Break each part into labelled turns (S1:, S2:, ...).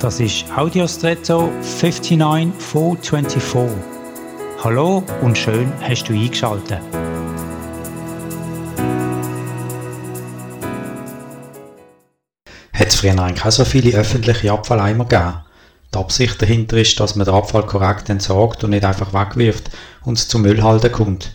S1: Das ist Audiostretto 59424. Hallo und schön hast du eingeschaltet.
S2: Hat es früher eigentlich auch so viele öffentliche Abfalleimer gegeben? Die Absicht dahinter ist, dass man den Abfall korrekt entsorgt und nicht einfach wegwirft und es zum Müllhalden kommt.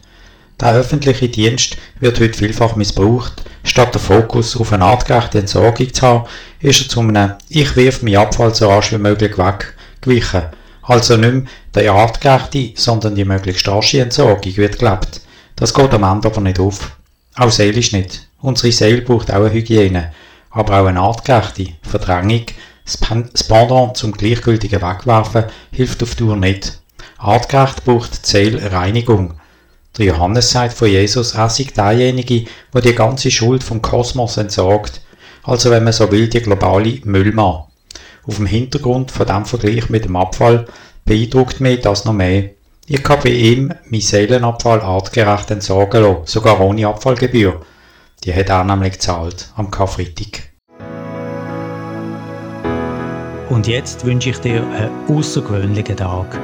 S2: Der öffentliche Dienst wird heute vielfach missbraucht. Statt den Fokus auf eine artgerechte Entsorgung zu haben, ist er zu einem «Ich wirf meinen Abfall so rasch wie möglich weg» gewichen. Also nicht mehr der artgerechte, sondern die möglichst rasche Entsorgung wird gelebt. Das geht am Ende aber nicht auf. Auch seelisch nicht. Unsere Seele braucht auch eine Hygiene, aber auch eine artgerechte Verdrängung. Das Pendant zum gleichgültigen Wegwerfen hilft auf Tour nicht. Artgerecht braucht die Seele Reinigung. Der Johannes sagt von Jesus, er sei derjenige, der die ganze Schuld vom Kosmos entsorgt, also wenn man so will, die globale Müllmann. Auf dem Hintergrund von dem Vergleich mit dem Abfall beeindruckt mich das noch mehr. Ich kann bei ihm meinen Seelenabfall artgerecht entsorgen lassen, sogar ohne Abfallgebühr. Die hat er nämlich gezahlt am Karfreitag.
S1: Und jetzt wünsche ich dir einen außergewöhnlichen Tag.